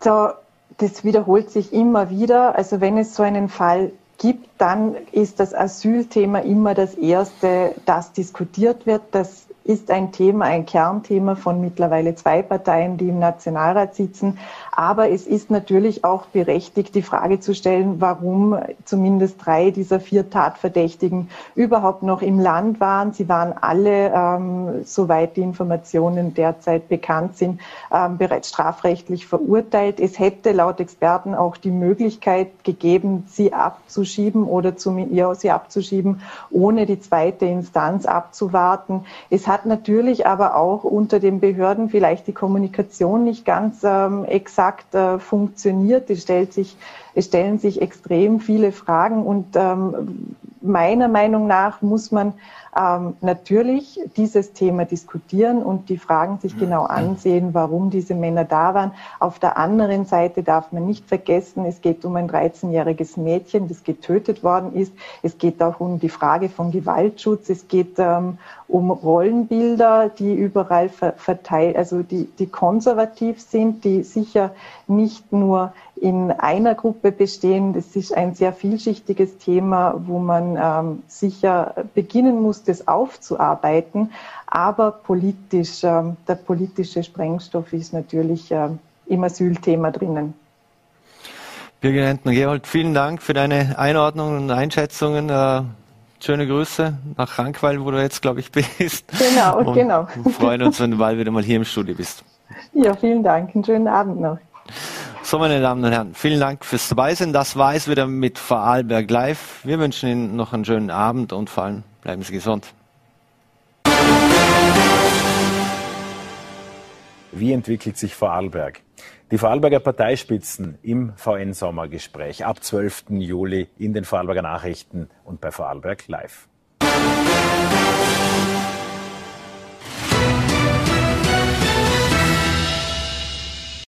So, das wiederholt sich immer wieder. Also wenn es so einen Fall gibt, dann ist das Asylthema immer das erste, das diskutiert wird. Das ist ein Thema, ein Kernthema von mittlerweile zwei Parteien, die im Nationalrat sitzen. Aber es ist natürlich auch berechtigt, die Frage zu stellen, warum zumindest drei dieser vier Tatverdächtigen überhaupt noch im Land waren. Sie waren alle, ähm, soweit die Informationen derzeit bekannt sind, ähm, bereits strafrechtlich verurteilt. Es hätte laut Experten auch die Möglichkeit gegeben, sie abzuschieben oder zu, ja, sie abzuschieben, ohne die zweite Instanz abzuwarten. Es hat natürlich aber auch unter den Behörden vielleicht die Kommunikation nicht ganz ähm, exakt äh, funktioniert. Es, stellt sich, es stellen sich extrem viele Fragen und ähm, meiner Meinung nach muss man ähm, natürlich dieses Thema diskutieren und die Fragen sich genau ansehen, warum diese Männer da waren. Auf der anderen Seite darf man nicht vergessen, es geht um ein 13-jähriges Mädchen, das getötet worden ist. Es geht auch um die Frage von Gewaltschutz. Es geht ähm, um Rollenbilder, die überall verteilt, also die, die konservativ sind, die sicher nicht nur in einer Gruppe bestehen. Das ist ein sehr vielschichtiges Thema, wo man ähm, sicher beginnen muss, das aufzuarbeiten. Aber politisch, äh, der politische Sprengstoff ist natürlich äh, im Asylthema drinnen. Birgit Hentner-Gerold, vielen Dank für deine Einordnungen und Einschätzungen. Äh schöne Grüße nach Frankweil, wo du jetzt, glaube ich, [laughs] bist. Genau, und genau. Wir freuen uns, wenn du bald wieder mal hier im Studio bist. Ja, vielen Dank. Einen schönen Abend noch. So, meine Damen und Herren, vielen Dank fürs Dabeisein. Das war es wieder mit Vorarlberg Live. Wir wünschen Ihnen noch einen schönen Abend und vor allem bleiben Sie gesund. Wie entwickelt sich Vorarlberg? Die Vorarlberger Parteispitzen im VN-Sommergespräch ab 12. Juli in den Vorarlberger Nachrichten und bei Vorarlberg Live.